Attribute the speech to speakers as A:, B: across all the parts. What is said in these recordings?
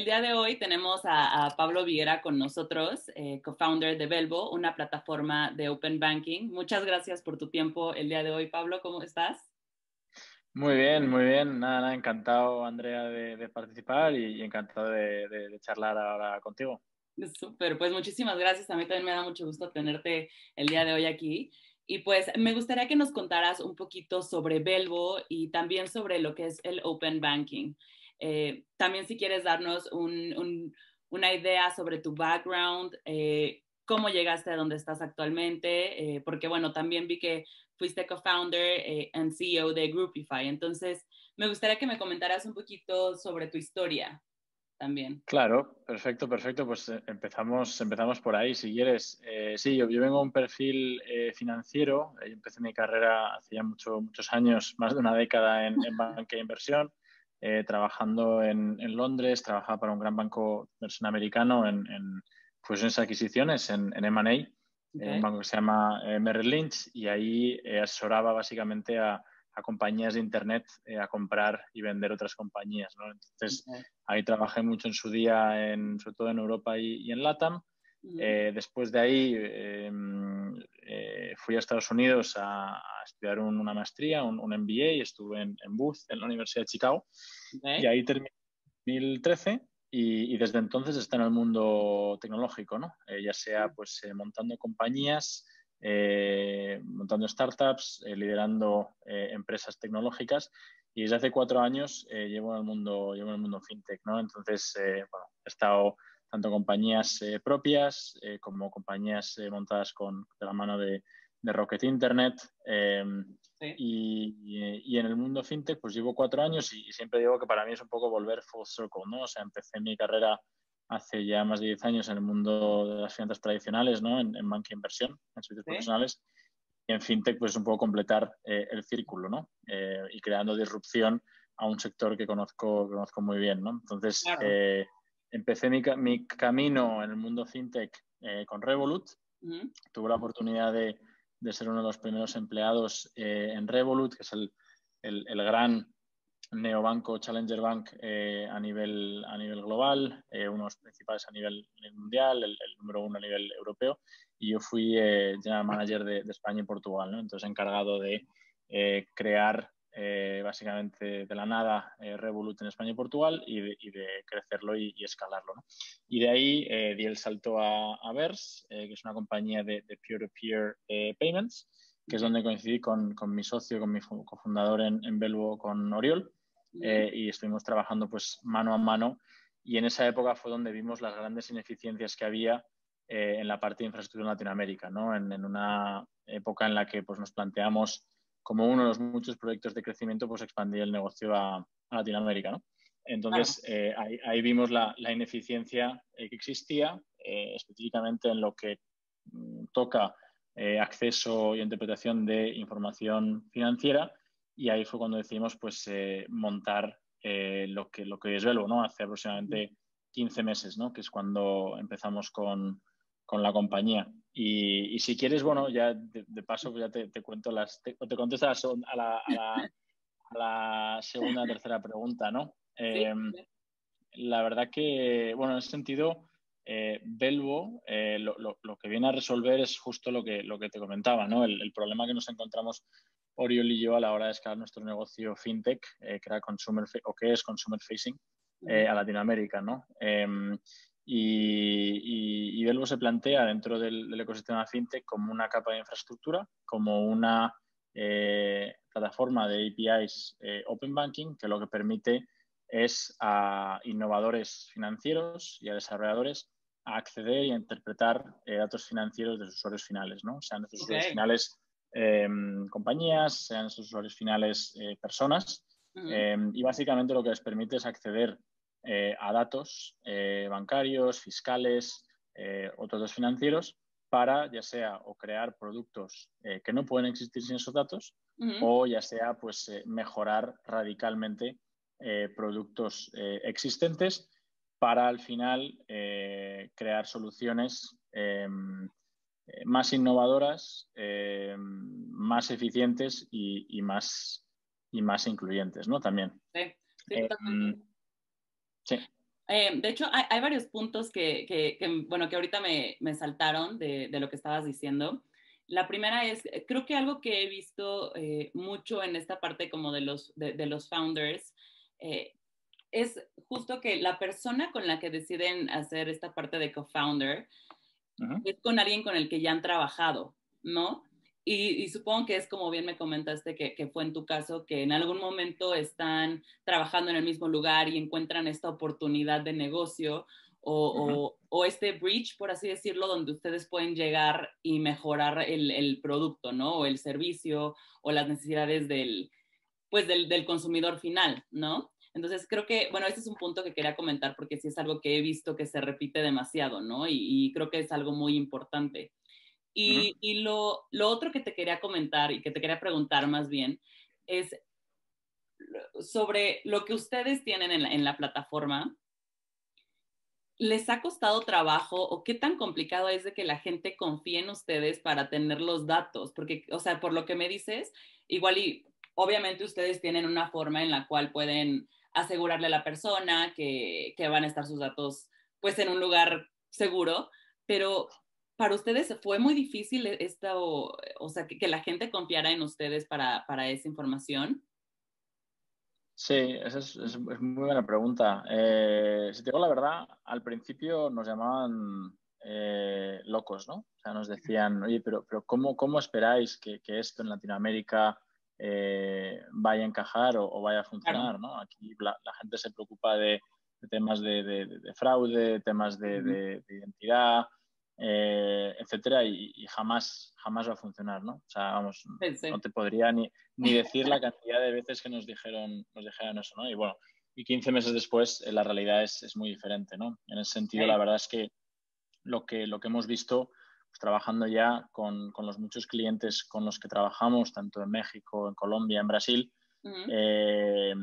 A: El día de hoy tenemos a, Pablo Viguera con nosotros, eh, co-founder de Belvo, una plataforma de Open Banking. Muchas gracias por tu tiempo el día de hoy, Pablo. ¿Cómo estás?
B: Muy bien, muy bien. Nada, nada encantado, Andrea, de, participar y, encantado de, charlar ahora contigo.
A: Súper, pues muchísimas gracias. A mí también me da mucho gusto tenerte el día de hoy aquí. Y pues me gustaría que nos contaras un poquito sobre Belvo y también sobre lo que es el Open Banking. Eh, también si quieres darnos una idea sobre tu background, eh, cómo llegaste a donde estás actualmente, eh, porque bueno, también vi que fuiste co-founder y CEO de Groupify. Entonces, me gustaría que me comentaras un poquito sobre tu historia también.
B: Claro, perfecto, perfecto. Pues empezamos, empezamos por ahí, si quieres. sí, yo, vengo de un perfil financiero. Yo empecé mi carrera hace ya mucho, muchos años, más de una década en, en banca de inversión. Eh, trabajando en, Londres, trabajaba para un gran banco inversión americano en, fusiones y adquisiciones, en, en M&A, eh, un banco que se llama eh, Merrill Lynch, y ahí asesoraba básicamente a, compañías de Internet a comprar y vender otras compañías. Entonces, ahí trabajé mucho en su día, en, sobre todo en Europa y, en LATAM. Después de ahí em, fui a Estados Unidos a, estudiar una maestría, un, MBA, y estuve en, Booth, en la Universidad de Chicago. Y ahí terminé en 2013 y, desde entonces está en el mundo tecnológico, ¿no? Eh, ya sea pues eh, montando compañías, eh, montando startups, liderando empresas tecnológicas y desde hace cuatro años llevo en el mundo llevo en el mundo fintech, ¿no? Entonces, bueno, he estado tanto compañías propias como compañías montadas con de la mano de, de Rocket Internet. Em, y, en el mundo fintech, pues llevo cuatro años y, siempre digo que para mí es un poco volver full circle, ¿no? O sea, empecé mi carrera hace ya más de 10 años en el mundo de las finanzas tradicionales, ¿no? En, banca e inversión, en servicios profesionales. Y en fintech, pues un poco completar eh, el círculo, ¿no? Eh, y creando disrupción a un sector que conozco, conozco muy bien, ¿no? Entonces, eh, empecé mi, mi, camino en el mundo fintech con Revolut. Tuve la oportunidad de, de ser uno de los primeros empleados eh, en Revolut, que es el, el, gran neobanco Challenger Bank eh, a, nivel, a nivel global, eh, uno de los principales a nivel, mundial, el, número uno a nivel europeo, y yo fui general manager de, España y Portugal, ¿no? entonces encargado de crear eh, básicamente de la nada eh, Revolut en España y Portugal y de, crecerlo y, escalarlo. Y de ahí eh, di el salto a, a Vers, que es una compañía de peer-to-peer payments, que es donde coincidí con, con, mi socio, con mi cofundador en, en Belvo, con Oriol, y estuvimos trabajando pues mano a mano. Y en esa época fue donde vimos las grandes ineficiencias que había en la parte de infraestructura en Latinoamérica, ¿no? en, en, una época en la que pues, nos planteamos como uno de los muchos proyectos de crecimiento, pues expandir el negocio a, Latinoamérica, ¿no? Entonces, eh, ahí, vimos la, ineficiencia eh, que existía, eh, específicamente en lo que mm, toca acceso y interpretación de información financiera, y ahí fue cuando decidimos pues, montar lo, que, lo que es Velo, ¿no? Hace aproximadamente 15 meses, ¿no? Que es cuando empezamos con, con la compañía. Y, si quieres, bueno, ya de, paso pues ya te, cuento las, te, te contesto a la, a la, segunda o tercera pregunta, ¿no? Em, la verdad que, bueno, en ese sentido, eh, Belvo eh, lo, lo, que viene a resolver es justo lo que, lo que te comentaba, ¿no? El, problema que nos encontramos Oriol y yo a la hora de escalar nuestro negocio fintech, eh, que era consumer o que es consumer facing, a Latinoamérica, ¿no? Em, y, y, se plantea dentro del, ecosistema fintech como una capa de infraestructura, como una eh, plataforma de APIs eh, Open Banking que lo que permite es a innovadores financieros y a desarrolladores a acceder y a interpretar eh, datos financieros de sus usuarios finales, ¿no? sean sus usuarios finales em, compañías, sean sus usuarios finales personas. Em, y básicamente lo que les permite es acceder eh, a datos eh, bancarios, fiscales, eh, otros datos financieros, para ya sea o crear productos que no pueden existir sin esos datos, o ya sea pues mejorar radicalmente productos existentes para al final crear soluciones em, más innovadoras, em, más eficientes y, más, y más incluyentes, ¿no? También.
A: Sí, sí,
B: em, Sí.
A: Eh, de hecho, hay, varios puntos que, bueno, que ahorita me, saltaron de, lo que estabas diciendo. La primera es, creo que algo que he visto eh, mucho en esta parte como de los, de, los founders eh, es justo que la persona con la que deciden hacer esta parte de co-founder es con alguien con el que ya han trabajado, ¿no? Y, supongo que es como bien me comentaste que, que, fue en tu caso, que en algún momento están trabajando en el mismo lugar y encuentran esta oportunidad de negocio o, o, este bridge, por así decirlo, donde ustedes pueden llegar y mejorar el, el, producto, ¿no? O el servicio o las necesidades del, pues del, del consumidor final, ¿no? Entonces, creo que, bueno, este es un punto que quería comentar porque sí es algo que he visto que se repite demasiado, ¿no? Y, creo que es algo muy importante. Y, lo, otro que te quería comentar y que te quería preguntar más bien es sobre lo que ustedes tienen en la, en la plataforma. ¿Les ha costado trabajo o qué tan complicado es de que la gente confíe en ustedes para tener los datos? Porque, o sea, por lo que me dices, igual y obviamente ustedes tienen una forma en la cual pueden asegurarle a la persona que, que van a estar sus datos pues en un lugar seguro, pero para ustedes fue muy difícil esto, o sea, que, la gente confiara en ustedes para, para esa información.
B: Sí, esa es, muy buena pregunta. Eh, si te digo la verdad, al principio nos llamaban eh, locos, ¿no? O sea, nos decían, oye, pero, pero ¿cómo, cómo esperáis que, que esto en Latinoamérica eh, vaya a encajar o, vaya a funcionar. ¿no? Aquí la, gente se preocupa de, temas de, fraude, temas de, identidad, eh, etcétera, y, jamás, jamás va a funcionar. ¿no? O sea, vamos, no te podría ni, ni, decir la cantidad de veces que nos dijeron, nos dijeron eso. ¿no? Y bueno, y 15 meses después eh, la realidad es, es, muy diferente. ¿no? En ese sentido, la verdad es que lo que, lo que hemos visto pues, trabajando ya con, con, los muchos clientes con los que trabajamos, tanto en México, en Colombia, en Brasil, eh,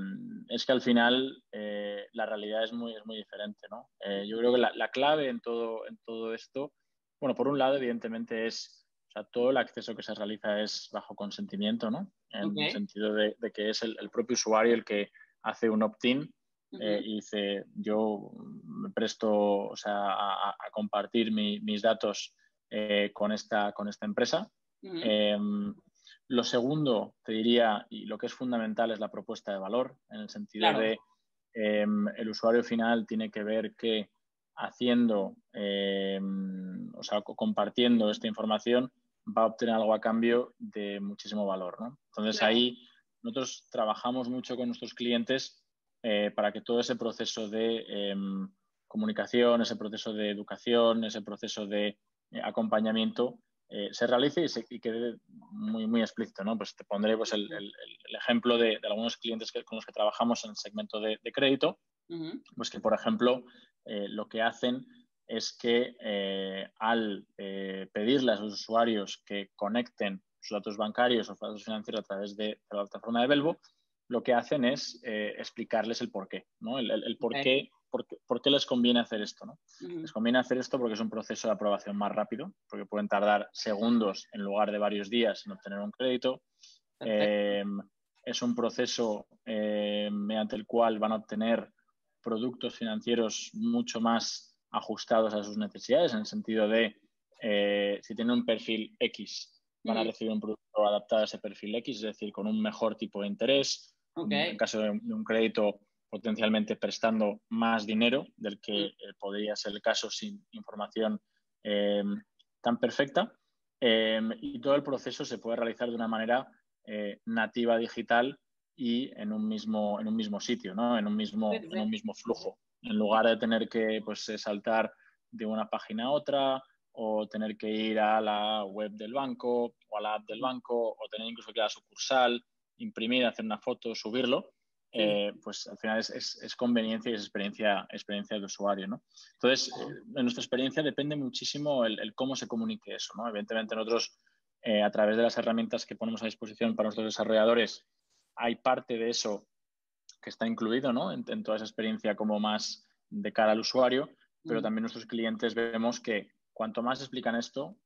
B: es que al final eh, la realidad es muy, es muy diferente. ¿no? Eh, yo creo que la, la, clave en todo, en todo esto, bueno, por un lado, evidentemente es, o sea, todo el acceso que se realiza es bajo consentimiento, ¿no? En el sentido de, de, que es el, el, propio usuario el que hace un opt-in y dice, yo me presto o sea, a, a compartir mi, mis datos eh, con, esta, con esta empresa. Em, lo segundo, te diría, y lo que es fundamental es la propuesta de valor, en el sentido de em, el usuario final tiene que ver que haciendo, em, o sea, compartiendo esta información, va a obtener algo a cambio de muchísimo valor. ¿no? Entonces ahí nosotros trabajamos mucho con nuestros clientes eh, para que todo ese proceso de comunicación, ese proceso de educación, ese proceso de eh, acompañamiento eh, se realice y, quede muy, muy explícito. ¿no? Pues te pondré pues, el, ejemplo de, algunos clientes con los que trabajamos en el segmento de, crédito, pues que, por ejemplo, eh, lo que hacen es que al pedirle a sus usuarios que conecten sus datos bancarios o datos financieros a través de, la plataforma de Belvo, lo que hacen es explicarles el porqué, ¿no? el, el, por qué ¿por qué, les conviene hacer esto? ¿no? Les conviene hacer esto porque es un proceso de aprobación más rápido, porque pueden tardar segundos en lugar de varios días en obtener un crédito. Em, es un proceso mediante el cual van a obtener productos financieros mucho más ajustados a sus necesidades, en el sentido de eh, si tienen un perfil X, van a recibir un producto adaptado a ese perfil X, es decir, con un mejor tipo de interés. En caso de un crédito potencialmente prestando más dinero del que eh, podría ser el caso sin información em, tan perfecta. Em, y todo el proceso se puede realizar de una manera eh, nativa digital y en un mismo, en un mismo sitio, ¿no? en, un mismo, en un mismo flujo. En lugar de tener que pues, eh, saltar de una página a otra o tener que ir a la web del banco o a la app del banco o tener incluso que ir a la sucursal, imprimir, hacer una foto, subirlo. Eh, pues al final es, conveniencia y es experiencia, experiencia de usuario. ¿no? Entonces, eh, en nuestra experiencia depende muchísimo el, cómo se comunique eso. ¿no? Evidentemente, nosotros, eh, a través de las herramientas que ponemos a disposición para nuestros desarrolladores, hay parte de eso que está incluido ¿no? en, toda esa experiencia como más de cara al usuario, pero también nuestros clientes vemos que cuanto más explican esto,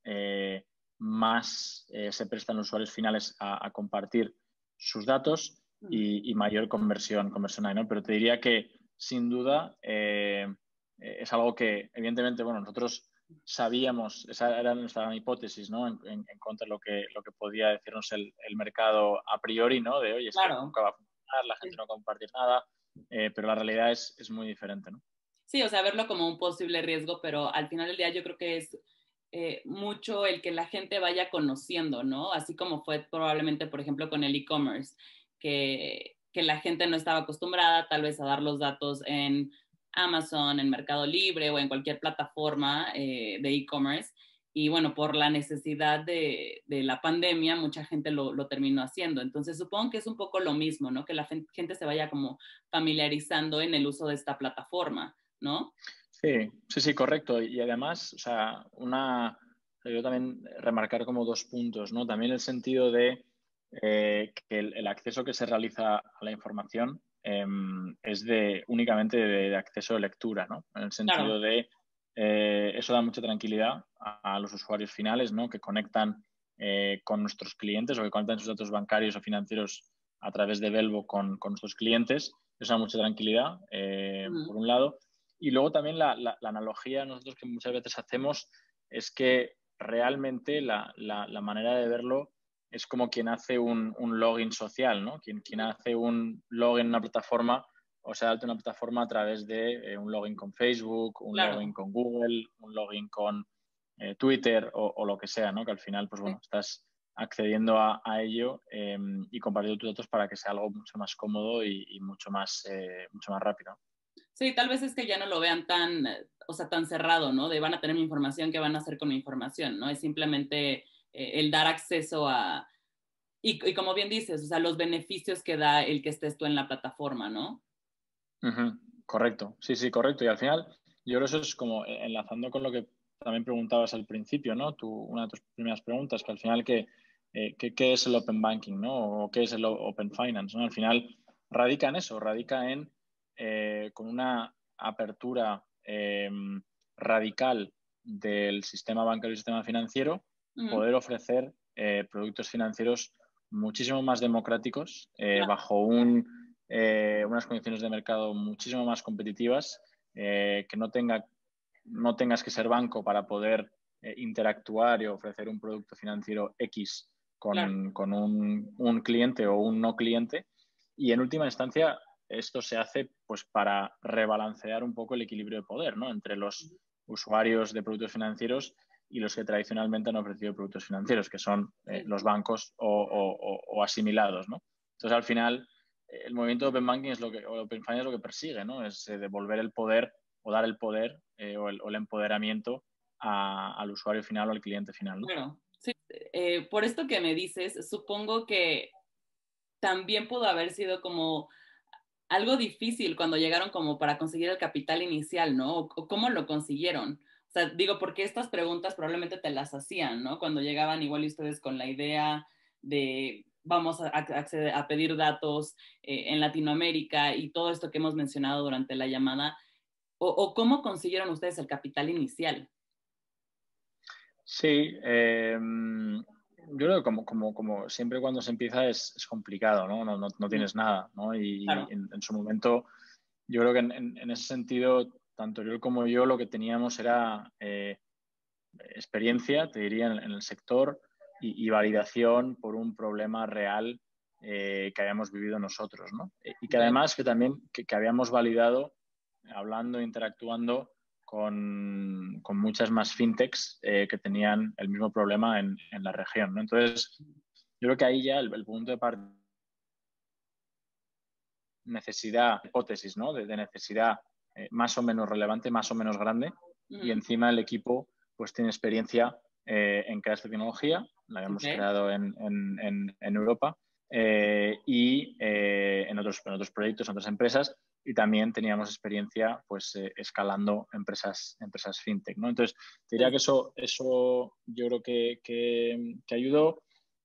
B: más se prestan los usuarios finales a compartir sus datos y, mayor conversión, conversión ¿no? Pero te diría que sin duda, es algo que, evidentemente, bueno, nosotros sabíamos, esa era nuestra hipótesis, ¿no? En, contra de lo que, lo que podía decirnos el, mercado a priori, ¿no? De, oye, es nunca va a funcionar, la gente no va a compartir nada, eh, pero la realidad es, es, muy diferente, ¿no?
A: Sí, o sea, verlo como un posible riesgo, pero al final del día yo creo que es eh, mucho el que la gente vaya conociendo, ¿no? Así como fue probablemente, por ejemplo, con el e-commerce, que, que la gente no estaba acostumbrada tal vez a dar los datos en Amazon, en Mercado Libre o en cualquier plataforma eh, de e-commerce. Y bueno, por la necesidad de, la pandemia, mucha gente lo, terminó haciendo. Entonces, supongo que es un poco lo mismo, ¿no? Que la gente se vaya como familiarizando en el uso de esta plataforma, ¿no?
B: Sí, sí, sí, correcto. Y además, o sea, una, yo también remarcar como dos puntos, ¿no? También el sentido de eh, que el, acceso que se realiza a la información Em, es de únicamente de, acceso de lectura, ¿no? En el sentido de eh, eso da mucha tranquilidad a, los usuarios finales, ¿no? Que conectan eh, con nuestros clientes o que conectan sus datos bancarios o financieros a través de Velvo con, nuestros clientes. Eso da mucha tranquilidad, eh, por un lado. Y luego también la, la, analogía nosotros que muchas veces hacemos es que realmente la, la manera de verlo es como quien hace un, login social, ¿no? Quien, quien, hace un login en una plataforma o sea, una plataforma a través de eh, un login con Facebook, un login con Google, un login con eh, Twitter o, lo que sea, ¿no? Que al final, pues bueno, estás accediendo a, ello em, y compartiendo tus datos para que sea algo mucho más cómodo y, mucho, más, eh, mucho más rápido.
A: Sí, tal vez es que ya no lo vean tan, o sea, tan cerrado, ¿no? De van a tener mi información, ¿qué van a hacer con mi información? ¿no? Es simplemente eh, el dar acceso a, y, como bien dices, o sea, los beneficios que da el que estés tú en la plataforma, ¿no?
B: Correcto, sí, sí, correcto. Y al final, yo creo que eso es como eh, enlazando con lo que también preguntabas al principio, ¿no? Tu, una de tus primeras preguntas, que al final, ¿qué, eh, qué, es el Open Banking, ¿no? O qué es el Open Finance, ¿no? Al final, radica en eso, radica en, con una apertura em, radical del sistema bancario y sistema financiero, poder ofrecer eh, productos financieros muchísimo más democráticos, eh, bajo eh, unas condiciones de mercado muchísimo más competitivas, que no, tenga, no tengas que ser banco para poder interactuar y ofrecer un producto financiero X con, un, un, cliente o un no cliente. Y en última instancia, esto se hace pues, para rebalancear un poco el equilibrio de poder ¿no? entre los usuarios de productos financieros y los que tradicionalmente han ofrecido productos financieros, que son eh, los bancos o, asimilados, ¿no? Entonces, al final, el movimiento de Open Banking es lo que, o Open Finance es lo que persigue, ¿no? Es eh, devolver el poder o dar el poder eh, o, el, empoderamiento al usuario final o al cliente final, ¿no?
A: Claro, sí. por esto que me dices, supongo que también pudo haber sido como algo difícil cuando llegaron como para conseguir el capital inicial, ¿no? o cómo lo consiguieron. O sea, digo, porque estas preguntas probablemente te las hacían, ¿no? Cuando llegaban igual ustedes con la idea de vamos a, acceder, a pedir datos eh, en Latinoamérica y todo esto que hemos mencionado durante la llamada, o, cómo consiguieron ustedes el capital inicial.
B: Sí, em, yo creo que como, como, como, siempre cuando se empieza es, es complicado, ¿no? No, no, tienes nada, ¿no? Y en, su momento, yo creo que en, en ese sentido tanto yo como yo lo que teníamos era eh, experiencia, te diría, en, el sector y, validación por un problema real eh, que habíamos vivido nosotros, ¿no? Y que además que también que, habíamos validado hablando, interactuando con, muchas más fintechs eh, que tenían el mismo problema en, la región, ¿no? Entonces, yo creo que ahí ya el, punto de partida necesidad, hipótesis, ¿no? de necesidad eh, más o menos relevante, más o menos grande, y encima el equipo pues tiene experiencia eh, en crear esta tecnología, la habíamos creado en, Europa eh, y en, otros, en otros proyectos, en otras empresas, y también teníamos experiencia pues escalando empresas, empresas fintech. ¿no? Entonces, diría que eso, eso yo creo que, que, ayudó.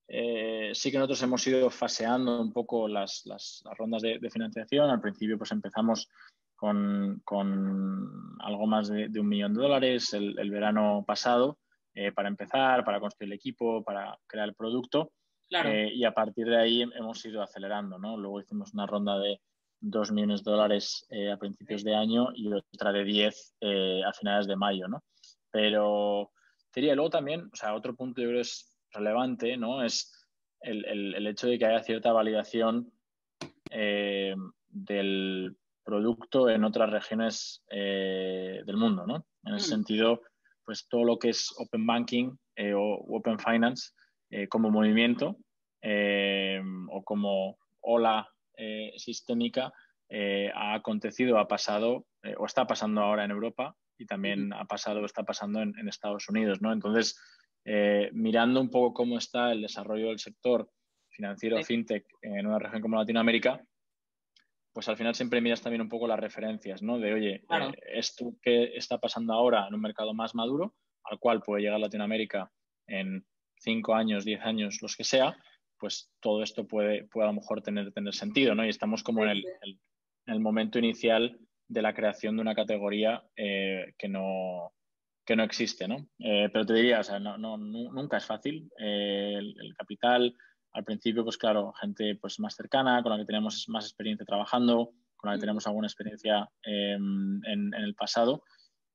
B: sí que nosotros hemos ido faseando un poco las, las, rondas de, de, financiación. Al principio pues empezamos con, algo más de, un millón de dólares el, verano pasado eh, para empezar, para construir el equipo, para crear el producto. Eh, y a partir de ahí hemos ido acelerando, ¿no? Luego hicimos una ronda de, 2 millones de dólares a principios de año y otra de 10 a finales de mayo, ¿no? Pero diría, luego también, o sea, otro punto yo creo es relevante, ¿no? Es el, hecho de que haya cierta validación del producto en otras regiones del mundo, ¿no? En ese mm. sentido, pues todo lo que es Open Banking eh, o Open Finance eh, como movimiento eh, o como ola sistémica ha acontecido, ha pasado o está pasando ahora en Europa y también ha pasado o está pasando en, Estados Unidos. ¿no? Entonces, mirando un poco cómo está el desarrollo del sector financiero fintech en una región como Latinoamérica, pues al final siempre miras también un poco las referencias, ¿no? De, oye, esto que está pasando ahora en un mercado más maduro, al cual puede llegar Latinoamérica en cinco años, diez años, los que sea, pues todo esto puede, puede a lo mejor tener, tener sentido, ¿no? Y estamos como en, el, momento inicial de la creación de una categoría eh, que, no, que no existe, ¿no? Eh, pero te diría, o sea, no, no, nunca es fácil. Eh, el, capital, al principio, pues claro, gente pues más cercana, con la que tenemos más experiencia trabajando, con la que mm. tenemos alguna experiencia en, en, el pasado,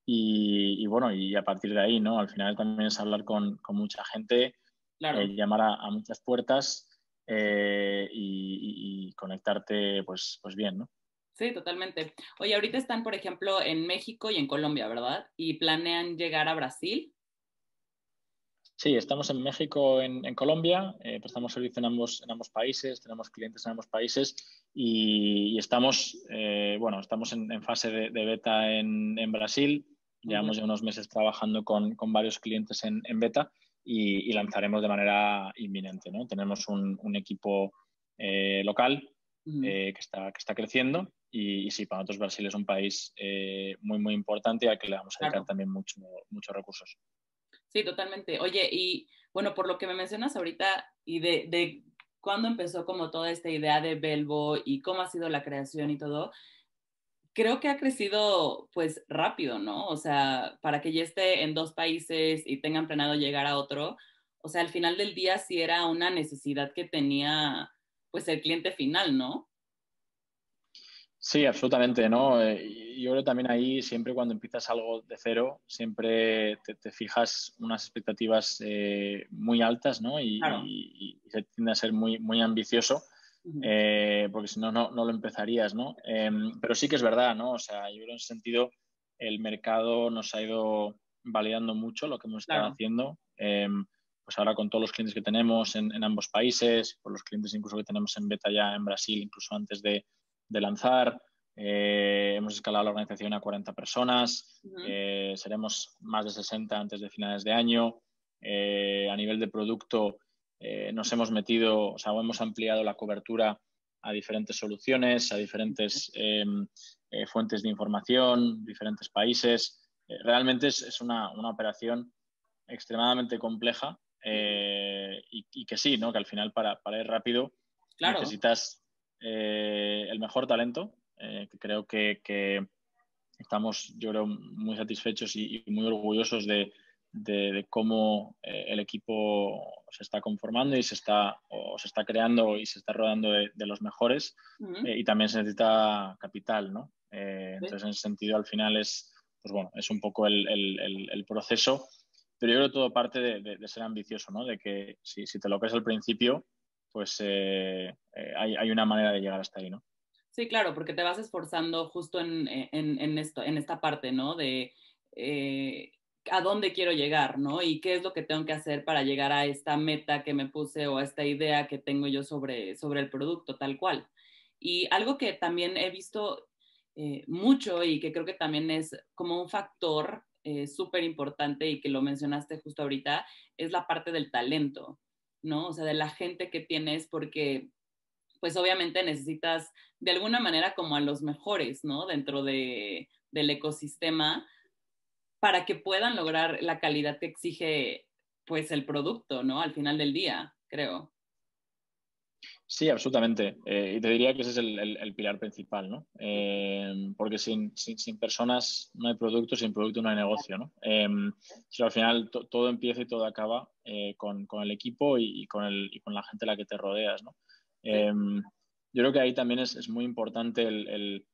B: y, bueno, y a partir de ahí, ¿no? Al final también es hablar con, mucha gente, eh, llamar a, muchas puertas eh, y, conectarte pues, pues bien, ¿no?
A: Sí, totalmente. Oye, ahorita están, por ejemplo, en México y en Colombia, ¿verdad? ¿Y planean llegar a Brasil?
B: Sí, estamos en México, en, en Colombia, eh, prestamos servicio en ambos, en ambos países, tenemos clientes en ambos países y, estamos, bueno, estamos en, fase de, de beta en, en, Brasil Llevamos ya unos meses trabajando con, varios clientes en, beta y, lanzaremos de manera inminente. ¿no? Tenemos un, equipo eh, local eh, que, está, que está creciendo y, sí, para nosotros Brasil es un país eh, muy, muy importante y al que le vamos a dedicar también mucho, muchos recursos.
A: Sí, totalmente. Oye, y bueno, por lo que me mencionas ahorita y de, de cuándo empezó como toda esta idea de Belvo y cómo ha sido la creación y todo, creo que ha crecido pues rápido, ¿no? O sea, para que ya esté en dos países y tengan planeado llegar a otro, o sea, al final del día sí era una necesidad que tenía pues el cliente final, ¿no?
B: Sí, absolutamente, ¿no? Eh, yo creo también ahí, siempre cuando empiezas algo de cero, siempre te, fijas unas expectativas eh, muy altas, ¿no? Y, y, se tiende a ser muy, muy ambicioso. Eh, porque si no, no, lo empezarías, ¿no? Em, pero sí que es verdad, ¿no? O sea, yo creo en ese sentido el mercado nos ha ido validando mucho lo que hemos estado haciendo. Em, pues ahora con todos los clientes que tenemos en, ambos países, con los clientes incluso que tenemos en beta ya en Brasil, incluso antes de, lanzar. Eh, hemos escalado la organización a 40 personas, eh, seremos más de 60 antes de finales de año. a nivel de producto, eh, nos hemos metido, o sea, hemos ampliado la cobertura a diferentes soluciones, a diferentes eh, fuentes de información, diferentes países. Eh, realmente es, una, operación extremadamente compleja y, que sí, ¿no? que al final para, para ir rápido necesitas el mejor talento, que creo que, estamos, yo creo, muy satisfechos y muy orgullosos de, de, cómo eh, el equipo se está conformando y se está, o se está creando y se está rodando de, los mejores eh, y también se necesita capital, ¿no? Eh, entonces, en ese sentido, al final es, pues bueno, es un poco el, el, proceso, pero yo creo que todo parte de, ser ambicioso, ¿no? De que si, si te lo crees al principio, pues hay, hay, una manera de llegar hasta ahí, ¿no?
A: Sí, claro, porque te vas esforzando justo en, en, en esto, en esta parte, ¿no? De a dónde quiero llegar, ¿no? Y qué es lo que tengo que hacer para llegar a esta meta que me puse o a esta idea que tengo yo sobre, sobre el producto, tal cual. Y algo que también he visto eh, mucho y que creo que también es como un factor eh, súper importante y que lo mencionaste justo ahorita, es la parte del talento, ¿no? O sea, de la gente que tienes, porque pues obviamente necesitas de alguna manera como a los mejores, ¿no? Dentro de, del ecosistema para que puedan lograr la calidad que exige pues el producto, ¿no? Al final del día, creo.
B: Sí, absolutamente. Eh, y te diría que ese es el, pilar principal, ¿no? Eh, porque sin, personas no hay producto, sin producto no hay negocio, ¿no? Eh, al final todo empieza y todo acaba con, el equipo y, con el, y, con la gente a la que te rodeas, ¿no? yo creo que ahí también es, muy importante el,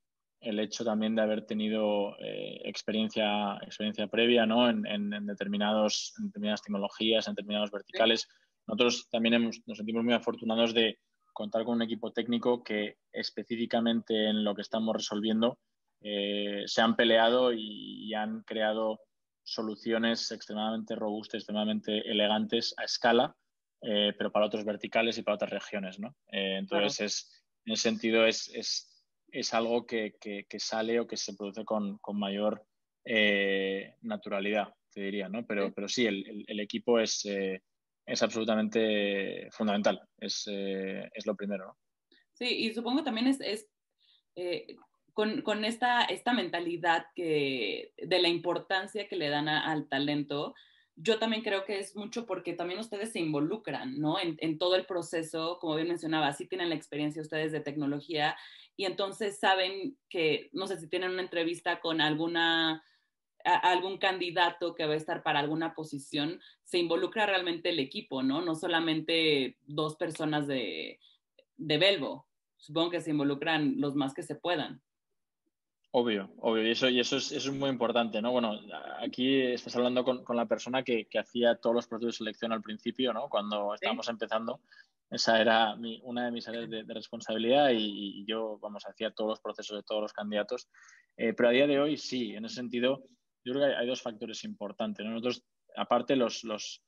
B: hecho también de haber tenido eh, experiencia, experiencia previa ¿no? en, determinados, determinadas tecnologías, en determinados verticales. Nosotros también nos sentimos muy afortunados de contar con un equipo técnico que específicamente en lo que estamos resolviendo eh, se han peleado y, han creado soluciones extremadamente robustas, extremadamente elegantes a escala, eh, pero para otros verticales y para otras regiones. ¿no? entonces, es, en ese sentido, es, es, es algo que, que, sale o que se produce con, con mayor eh, naturalidad, te diría, ¿no? Pero sí, pero sí el, el, equipo es, eh, es absolutamente fundamental, es, eh, es, lo primero, ¿no?
A: Sí, y supongo también es, es con, con, esta, esta mentalidad que, de la importancia que le dan al talento, yo también creo que es mucho porque también ustedes se involucran, ¿no? En, en, todo el proceso, como bien mencionaba, sí tienen la experiencia ustedes de tecnología y entonces saben que, no sé si tienen una entrevista con alguna, algún candidato que va a estar para alguna posición, se involucra realmente el equipo, ¿no? No solamente dos personas de, de Belvo, supongo que se involucran los más que se puedan.
B: Obvio, obvio, y eso, y eso, es, eso es muy importante, ¿no? Bueno, aquí estás hablando con, con la persona que, que, hacía todos los procesos de selección al principio, ¿no? Cuando estábamos empezando, esa era mi, una de mis áreas de, responsabilidad y, yo, vamos, hacía todos los procesos de todos los candidatos. Eh, pero a día de hoy, sí, en ese sentido, yo creo que hay, dos factores importantes. Nosotros, aparte los, los,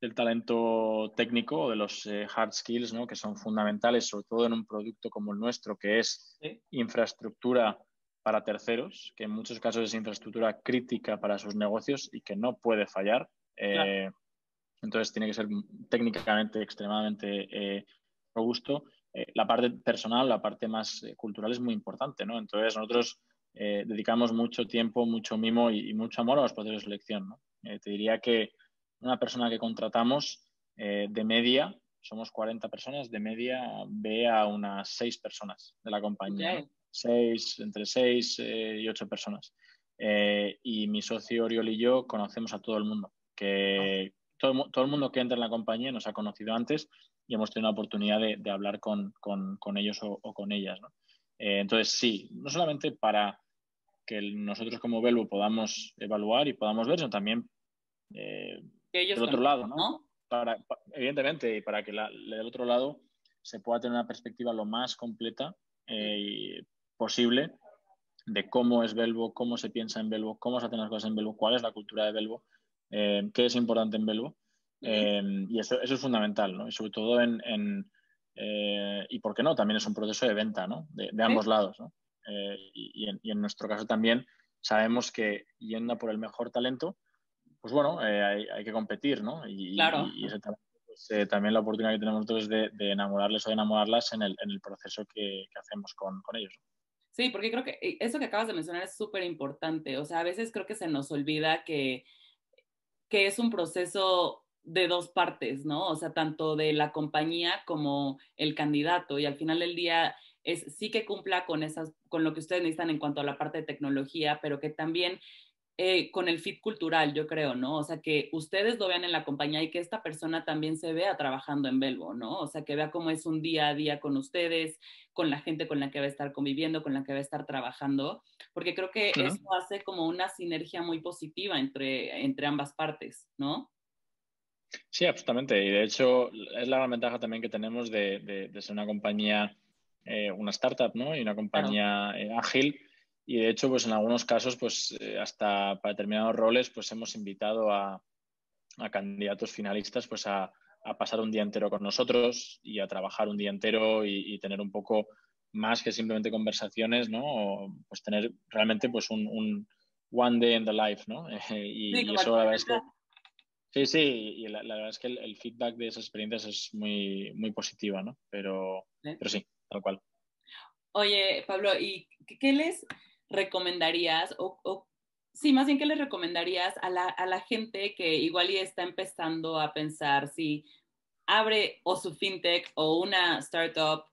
B: del talento técnico o de los eh, hard skills, ¿no? Que son fundamentales, sobre todo en un producto como el nuestro, que es infraestructura para terceros, que en muchos casos es infraestructura crítica para sus negocios y que no puede fallar. Eh, entonces tiene que ser técnicamente extremadamente eh, robusto. Eh, la parte personal, la parte más cultural es muy importante, ¿no? Entonces nosotros dedicamos mucho tiempo, mucho mimo y, mucho amor a los procesos de selección, ¿no? te diría que una persona que contratamos de media, somos 40 personas, de media ve a unas 6 personas de la compañía seis, entre seis eh, y ocho personas. Eh, y mi socio Oriol y yo conocemos a todo el mundo, que todo, todo, el mundo que entra en la compañía nos ha conocido antes y hemos tenido la oportunidad de, de hablar con, con, con, ellos o, con ellas. ¿no? Eh, entonces, sí, no solamente para que nosotros como Belvo podamos evaluar y podamos ver, sino también del otro lado, ¿no? Para, evidentemente, y para que la, del otro lado se pueda tener una perspectiva lo más completa eh, posible de cómo es Belvo, cómo se piensa en Belvo, cómo se hacen las cosas en Belvo, cuál es la cultura de Belvo, eh, qué es importante en Belvo. Eh, y eso, eso, es fundamental, ¿no? Y sobre todo en, eh, y por qué no, también es un proceso de venta, ¿no? De, ambos lados, ¿no? Y, en, nuestro caso también sabemos que yendo por el mejor talento, pues bueno, hay, hay, que competir, ¿no? Y,
A: claro.
B: y, pues, también la oportunidad que tenemos nosotros de, de, enamorarles o de enamorarlas en el, en el proceso que, que hacemos con, con ellos.
A: Sí, porque creo que eh, eso que acabas de mencionar es súper importante. O sea, a veces creo que se nos olvida que, que es un proceso de dos partes, ¿no? O sea, tanto de la compañía como el candidato. Y al final del día es sí que cumpla con esas, con lo que ustedes necesitan en cuanto a la parte de tecnología, pero que también eh, con el fit cultural, yo creo, ¿no? O sea, que ustedes lo vean en la compañía y que esta persona también se vea trabajando en Belvo, ¿no? O sea, que vea cómo es un día a día con ustedes, con la gente con la que va a estar conviviendo, con la que va a estar trabajando, porque creo que eso hace como una sinergia muy positiva entre, entre ambas partes, ¿no?
B: Sí, absolutamente. Y de hecho, es la gran ventaja también que tenemos de, ser una compañía, eh, una startup, ¿no? Y una compañía eh, ágil y de hecho, pues en algunos casos, pues eh, hasta para determinados roles, pues hemos invitado a, candidatos finalistas pues a, pasar un día entero con nosotros y a trabajar un día entero y, tener un poco más que simplemente conversaciones, ¿no? O, pues tener realmente pues un, one day in the life, ¿no? y, eso la verdad es que... Sí, sí, y la, verdad es que el, feedback de esas experiencias es muy, muy positiva, ¿no? Pero, pero sí, tal cual.
A: Oye, Pablo, ¿y qué les recomendarías o, sí, más bien qué les recomendarías a la, a la gente que igual ya está empezando a pensar si abre o su fintech o una startup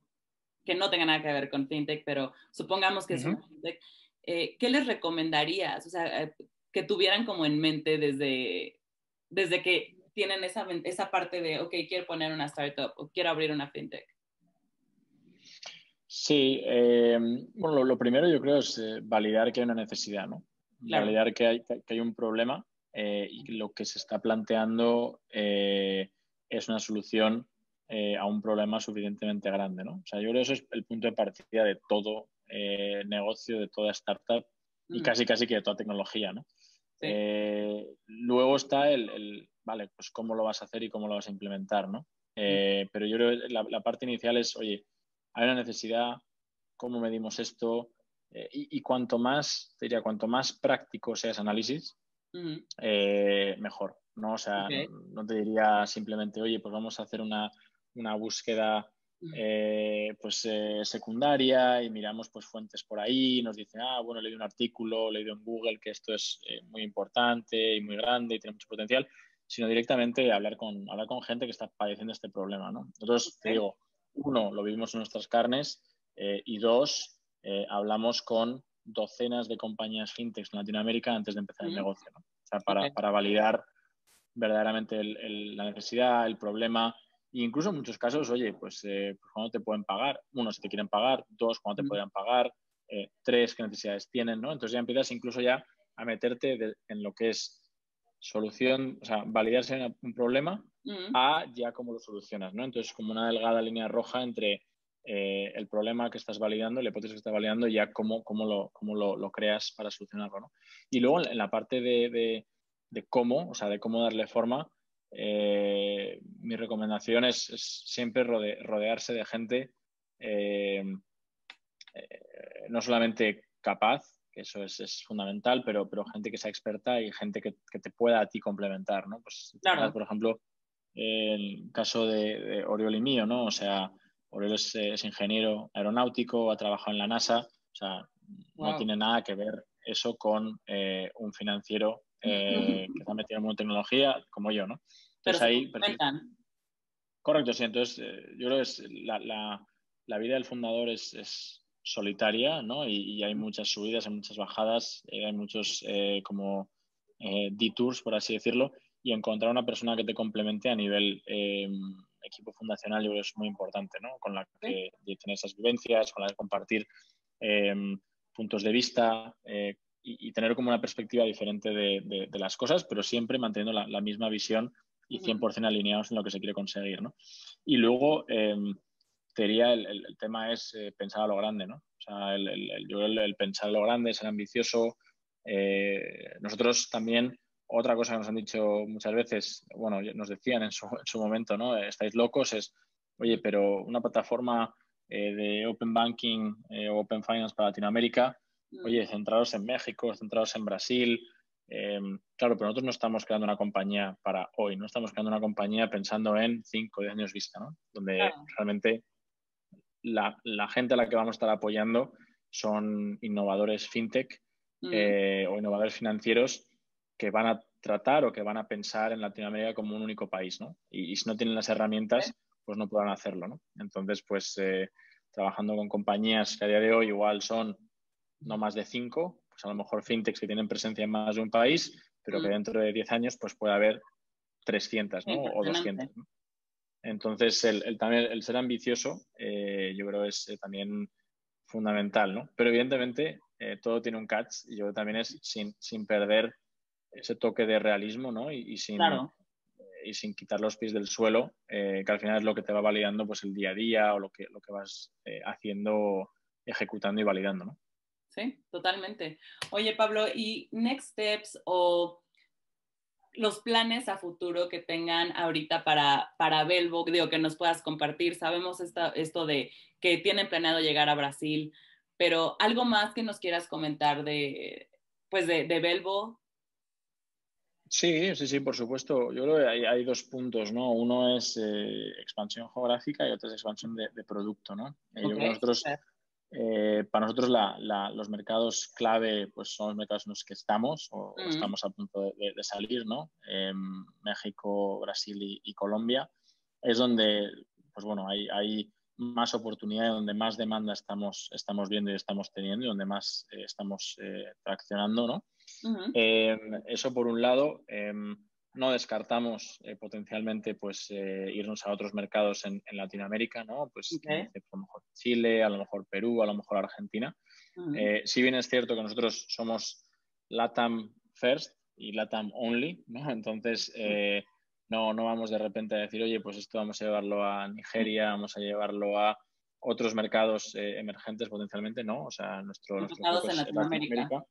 A: que no tenga nada que ver con fintech, pero supongamos que es una fintech, eh, ¿qué les recomendarías? O sea, eh, que tuvieran como en mente desde, desde que tienen esa, esa parte de, ok, quiero poner una startup o quiero abrir una fintech.
B: Sí, bueno, lo, primero yo creo es validar que hay una necesidad, ¿no? Validar que hay, que hay un problema y lo que se está planteando es una solución eh, a un problema suficientemente grande, ¿no? O sea, yo creo que eso es el punto de partida de todo eh, negocio, de toda startup y mm. casi casi que de toda tecnología, ¿no? Eh, luego está el, vale, pues cómo lo vas a hacer y cómo lo vas a implementar, ¿no? Mm. Pero yo creo que la, parte inicial es, oye, hay una necesidad, ¿cómo medimos esto? y, cuanto más, te diría, cuanto más práctico sea ese análisis, mejor, ¿no? O sea, no te diría simplemente, oye, pues vamos a hacer una una búsqueda eh, pues eh, secundaria y miramos pues fuentes por ahí, nos dicen, ah, bueno, he leído un artículo, leído en Google que esto es eh, muy importante y muy grande y tiene mucho potencial, sino directamente hablar con, hablar con gente que está padeciendo este problema, ¿no? Nosotros, te digo, uno, lo vivimos en nuestras carnes y dos, hablamos con docenas de compañías fintechs en Latinoamérica antes de empezar el negocio, ¿no? O sea, para, para validar verdaderamente la necesidad, el problema, incluso en muchos casos, oye, pues, eh, pues, cuando te pueden pagar, uno, si te quieren pagar, dos, cuando te pueden pagar, eh, tres, qué necesidades tienen, ¿no? Entonces ya empiezas incluso ya a meterte en lo que es solución, o sea, validarse un problema a ya cómo lo solucionas, ¿no? Entonces, como una delgada línea roja entre eh, el problema que estás validando, la hipótesis que estás validando, y ya cómo, cómo, lo, cómo lo, creas para solucionarlo, ¿no? Y luego en la parte de, de cómo, o sea, de cómo darle forma, eh, mi recomendación es, siempre rodearse de gente eh, eh, no solamente capaz, que eso es, fundamental, pero, pero gente que sea experta y gente que, te pueda a ti complementar, ¿no? Pues, por ejemplo, el caso de, Oriol y mío, ¿no? O sea, Oriol es, ingeniero aeronáutico, ha trabajado en la NASA, o sea, no tiene nada que ver eso con un financiero eh, que está metido en tecnología, como yo, ¿no?
A: Pero ahí,
B: Correcto, sí. Entonces, eh, yo creo que es la, la, la, vida del fundador es, es solitaria, ¿no? Y, hay muchas subidas, hay muchas bajadas, eh, hay muchos como detours, por así decirlo, y encontrar una persona que te complemente a nivel equipo fundacional yo creo que es muy importante, ¿no? Con la que tener esas vivencias, con la que compartir puntos de vista, y, tener como una perspectiva diferente de, de, las cosas, pero siempre manteniendo la, la misma visión y 100% alineados en lo que se quiere conseguir, ¿no? Y luego, eh, te diría, el, el, tema es eh, pensar a lo grande, ¿no? O sea, el, pensar a lo grande, ser ambicioso. Eh, nosotros también, otra cosa que nos han dicho muchas veces, bueno, nos decían en su, en su momento, ¿no? Estáis locos, es, oye, pero una plataforma eh, de Open Banking o Open Finance para Latinoamérica, Oye, centrados en México, centrados en Brasil. Em, claro, pero nosotros no estamos creando una compañía para hoy, no estamos creando una compañía pensando en 5 o 10 años vista, ¿no? Donde realmente la, gente a la que vamos a estar apoyando son innovadores fintech mm. eh, o innovadores financieros que van a tratar o que van a pensar en Latinoamérica como un único país, ¿no? Y, si no tienen las herramientas, pues no podrán hacerlo, ¿no? Entonces, pues eh, trabajando con compañías que a día de hoy igual son no más de cinco, pues a lo mejor fintechs que tienen presencia en más de un país, pero que mm. dentro de 10 años pues puede haber 300 ¿no? o 200. Entonces, el, también, el ser ambicioso eh, yo creo es eh, también fundamental, ¿no? Pero evidentemente eh, todo tiene un catch y yo creo también es sin, sin perder ese toque de realismo, ¿no? Y, sin, y sin quitar los pies del suelo, que al final es lo que te va validando pues el día a día o lo que, lo que vas haciendo, ejecutando y validando, ¿no?
A: Sí, totalmente. Oye, Pablo, ¿y next steps o los planes a futuro que tengan ahorita para, para Belvo, digo, que nos puedas compartir? Sabemos esto de que tienen planeado llegar a Brasil, pero algo más que nos quieras comentar de, pues de, de Belvo.
B: Sí, sí, sí, por supuesto. Yo creo que hay, dos puntos, ¿no? Uno es eh, expansión geográfica y otro es expansión de, producto, ¿no? Eh, nosotros eh, para nosotros los mercados clave pues, son los mercados en los que estamos o mm. estamos a punto de, salir, ¿no? México, Brasil y, Colombia. Es donde pues, bueno, hay, hay más oportunidades, donde más demanda estamos, estamos viendo y estamos teniendo y donde más eh, estamos eh, traccionando. ¿no? eso por un lado. No descartamos potencialmente pues, irnos a otros mercados en, Latinoamérica, ¿no? Pues, a lo mejor Chile, a lo mejor Perú, a lo mejor Argentina. Eh, si bien es cierto que nosotros somos LATAM First y LATAM Only, ¿no? Entonces, eh, no, no vamos de repente a decir, oye, pues esto vamos a llevarlo a Nigeria, vamos a llevarlo a otros mercados eh, emergentes potencialmente, ¿no? O sea, nuestro, nuestro
A: foco es Latinoamérica.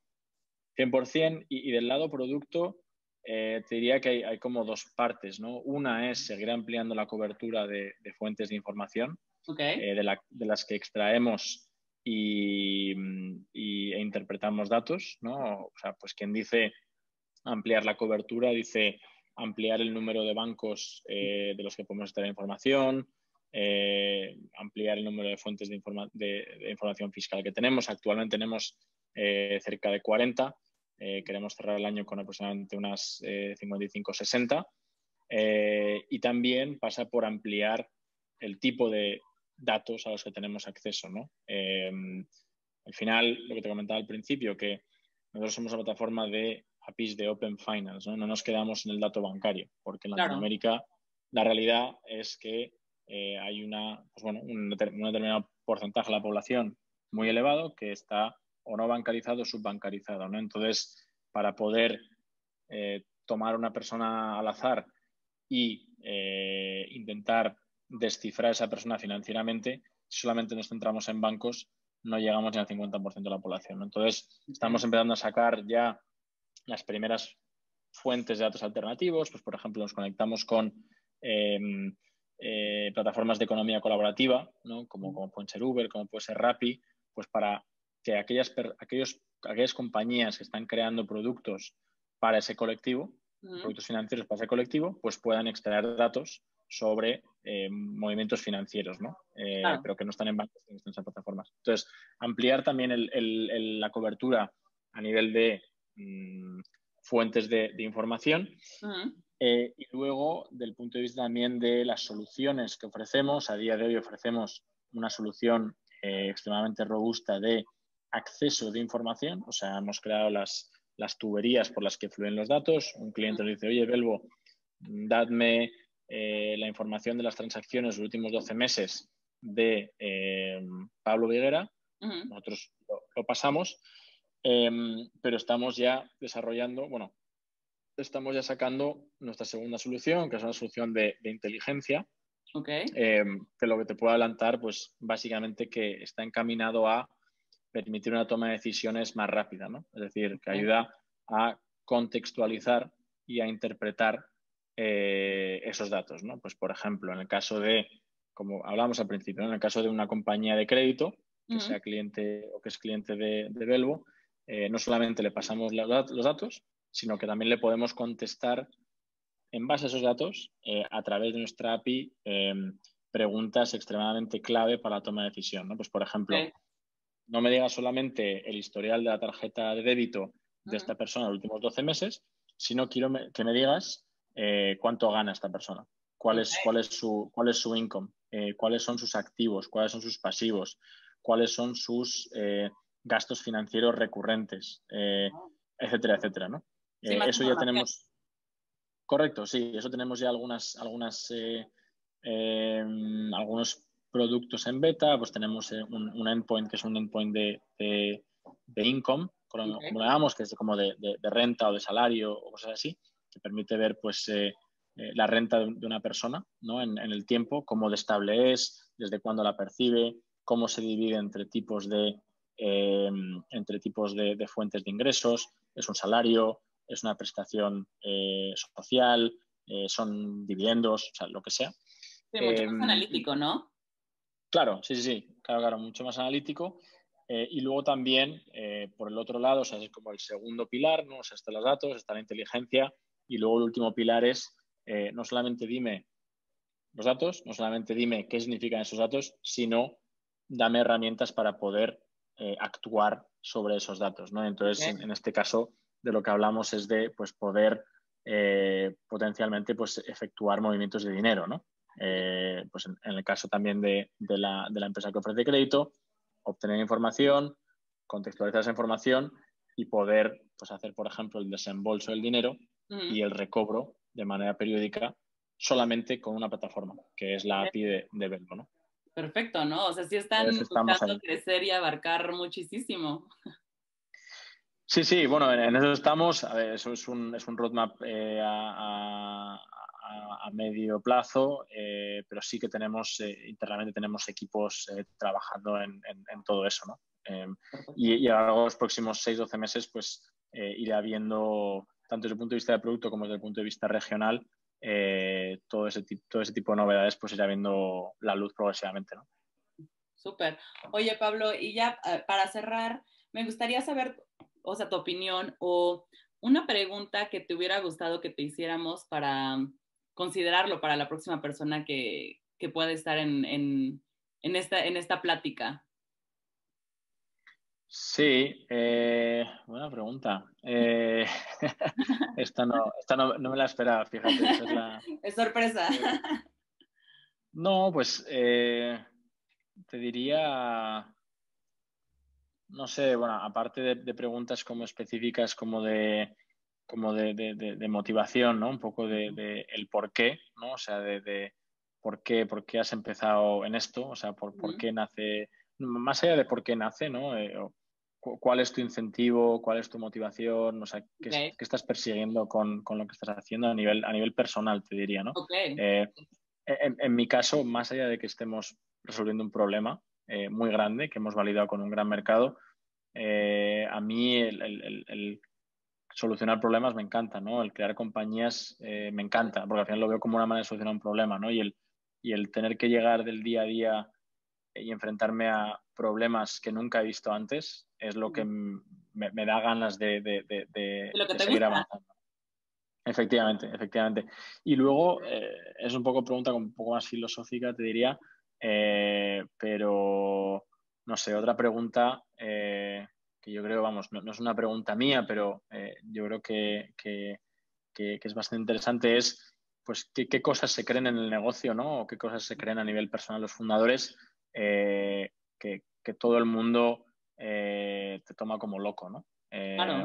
B: 100%. Y, y, del lado producto, te diría que hay, como dos partes, ¿no? Una es seguir ampliando la cobertura de, fuentes de información, de, de, las que extraemos y, e interpretamos datos, ¿no? O sea, pues quien dice ampliar la cobertura, dice ampliar el número de bancos eh, de los que podemos extraer información, eh, ampliar el número de fuentes de, información fiscal que tenemos. Actualmente tenemos eh, cerca de 40. Queremos cerrar el año con aproximadamente unas 55-60. y también pasa por ampliar el tipo de, datos a los que tenemos acceso. ¿no? Eh, al final, lo que te comentaba al principio, que nosotros somos una plataforma de APIs de Open Finance, no, nos quedamos en el dato bancario, porque en Latinoamérica la realidad es que eh, hay una, pues bueno, un, determinado porcentaje de la población muy elevado que está o no bancarizado o subbancarizado. ¿no? Entonces, para poder eh, tomar una persona al azar y intentar descifrar a esa persona financieramente, si solamente nos centramos en bancos, no llegamos ni al 50% de la población. Entonces, estamos empezando a sacar ya las primeras fuentes de datos alternativos, pues por ejemplo nos conectamos con em, eh, plataformas de economía colaborativa, ¿no? como, como ser Uber, como puede ser Rappi, pues para que aquellas, aquellos, aquellas compañías que están creando productos para ese colectivo, productos financieros para ese colectivo, pues puedan extraer datos sobre eh, movimientos financieros, ¿no? Eh, pero que no están en bancos, sino están en plataformas. Entonces, ampliar también la cobertura a nivel de mm, fuentes de, información eh, y luego, del punto de vista también de las soluciones que ofrecemos, a día de hoy ofrecemos una solución extremadamente robusta de acceso de información, o sea, hemos creado las, las tuberías por las que fluyen los datos. Un cliente nos dice, oye, Belvo, dadme eh, la información de las transacciones de los últimos 12 meses de eh, Pablo Viguera. Nosotros lo, pasamos, em, pero estamos ya desarrollando, bueno, estamos ya sacando nuestra segunda solución, que es una solución de, inteligencia, em, que lo que te puedo adelantar, pues básicamente que está encaminado a permitir una toma de decisiones más rápida, ¿no? Es decir, que ayuda a contextualizar y a interpretar eh, esos datos, ¿no? Pues, por ejemplo, en el caso de, como hablábamos al principio, en el caso de una compañía de crédito, que sea cliente o que es cliente de, de Belvo, eh, no solamente le pasamos los datos, sino que también le podemos contestar en base a esos datos, eh, a través de nuestra API, preguntas extremadamente clave para la toma de decisión. ¿no? Pues, por ejemplo, no me digas solamente el historial de la tarjeta de débito de esta persona en los últimos 12 meses, sino quiero que me digas eh, cuánto gana esta persona, cuál es, cuál es, su, cuál es su income, eh, cuáles son sus activos, cuáles son sus pasivos, cuáles son sus eh, gastos financieros recurrentes, etcétera, etcétera, ¿no? eso ya tenemos. Correcto, sí, eso tenemos ya algunas, algunas algunos productos en beta, pues tenemos un, endpoint que es un endpoint de, de, income, como, le llamamos, que es como de, de, renta o de salario o cosas así que permite ver pues, eh, eh, la renta de, una persona ¿no? en, el tiempo, cómo de estable es, desde cuándo la percibe, cómo se divide entre tipos de, eh, entre tipos de, fuentes de ingresos, es un salario, es una prestación social, son dividendos, o sea, lo que sea.
A: Sí, mucho más analítico, ¿no?
B: Claro, sí, sí, sí, claro, claro, mucho más analítico. y luego también, por el otro lado, o sea, es como el segundo pilar, ¿no? O sea, están los datos, está la inteligencia y luego el último pilar es, eh, no solamente dime los datos, no solamente dime qué significan esos datos, sino dame herramientas para poder eh, actuar sobre esos datos. ¿no? Entonces, en, este caso, de lo que hablamos es de pues, poder eh, potencialmente pues, efectuar movimientos de dinero. ¿no? Pues en, el caso también de, la, de, la, empresa que ofrece crédito, obtener información, contextualizar esa información y poder pues, hacer, por ejemplo, el desembolso del dinero y el recobro de manera periódica solamente con una plataforma, que es la API de, de ¿no?
A: Perfecto, ¿no? O sea, sí están buscando crecer y abarcar muchísimo.
B: Sí, sí, bueno, en, eso estamos. eso es un, es un roadmap eh, a, medio plazo, eh, pero sí que tenemos, eh, internamente tenemos equipos trabajando en, todo eso, ¿no? Em, y, a lo largo de los próximos 6-12 meses, pues irá viendo, tanto desde el punto de vista del producto como desde el punto de vista regional, todo, ese, todo ese tipo de novedades, pues irá viendo la luz progresivamente, ¿no?
A: Súper. Oye, Pablo, y ya para cerrar, me gustaría saber o sea, tu opinión o una pregunta que te hubiera gustado que te hiciéramos para considerarlo para la próxima persona que, pueda estar en, esta, en esta plática.
B: Sí, eh, buena pregunta. Eh, esta, no, no, me la esperaba, fíjate.
A: Es, sorpresa.
B: no, pues eh, te diría no sé, bueno, aparte de, preguntas como específicas como de como de, motivación, ¿no? Un poco de, el por qué, ¿no? O sea, de, por qué, por qué has empezado en esto, o sea, por, por qué nace, más allá de por qué nace, ¿no? Eh, ¿Cuál es tu incentivo? ¿Cuál es tu motivación? O sea, ¿qué, estás persiguiendo con, lo que estás haciendo a nivel, a nivel personal, te diría, ¿no? Eh, en, mi caso, más allá de que estemos resolviendo un problema, eh, muy grande que hemos validado con un gran mercado. A mí el, solucionar problemas me encanta, ¿no? El crear compañías eh, me encanta, porque al final lo veo como una manera de solucionar un problema, ¿no? Y el, y el tener que llegar del día a día y enfrentarme a problemas que nunca he visto antes es lo que me, da ganas de, de, seguir avanzando. Efectivamente, efectivamente. Y luego, es un poco pregunta un poco más filosófica, te diría, eh, pero, no sé, otra pregunta eh, que yo creo, vamos, no, es una pregunta mía, pero eh, yo creo que, es bastante interesante es, pues, ¿qué, cosas se creen en el negocio, ¿no? O qué cosas se creen a nivel personal los fundadores que, todo el mundo te toma como loco, ¿no?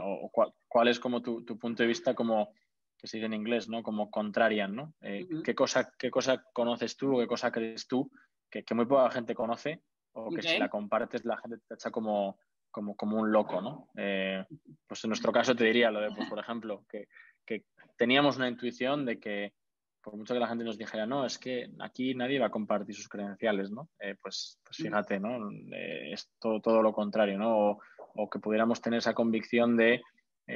B: O, cuál, es como tu, tu punto de vista como que se dice en inglés, ¿no? Como contrarian, ¿no? ¿qué, cosa, ¿Qué cosa conoces tú o qué cosa crees tú que, muy poca gente conoce o que si la compartes la gente te echa como, como, como un loco, ¿no? Eh, pues en nuestro caso te diría lo de, pues, por ejemplo, que, que, teníamos una intuición de que por mucho que la gente nos dijera, no, es que aquí nadie va a compartir sus credenciales, ¿no? Eh, pues, pues, fíjate, ¿no? Eh, es todo, todo, lo contrario, ¿no? O, que pudiéramos tener esa convicción de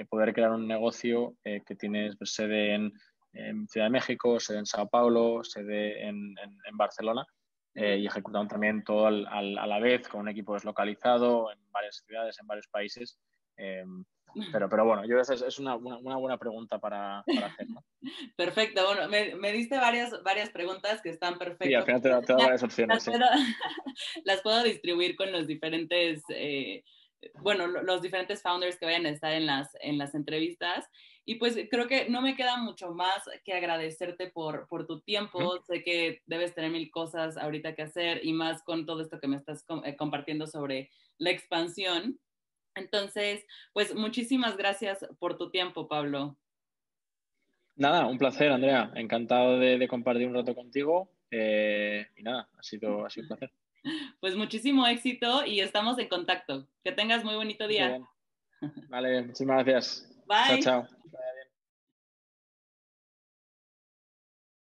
B: poder crear un negocio que tiene pues, sede en, Ciudad de México, sede en Sao Paulo, sede en, en Barcelona, eh, y ejecutando también todo a la vez con un equipo deslocalizado en varias ciudades, en varios países. Em, pero, pero bueno, yo esa es, una, una, buena pregunta para, para hacer.
A: Perfecto, bueno, me, me, diste varias, varias preguntas que están perfectas.
B: Sí, al final te, te doy varias opciones.
A: Las, puedo, las, puedo, distribuir con los diferentes, eh, bueno, los diferentes founders que vayan a estar en las, en las entrevistas. Y pues creo que no me queda mucho más que agradecerte por, por tu tiempo. Sé que debes tener mil cosas ahorita que hacer y más con todo esto que me estás eh, compartiendo sobre la expansión. Entonces, pues muchísimas gracias por tu tiempo, Pablo.
B: Nada, un placer, Andrea. Encantado de, compartir un rato contigo. Eh, y nada, ha sido, ha sido un placer.
A: Pues muchísimo éxito y estamos en contacto. Que tengas muy bonito día.
B: vale, muchísimas gracias.
A: Bye.
B: Chao, chao.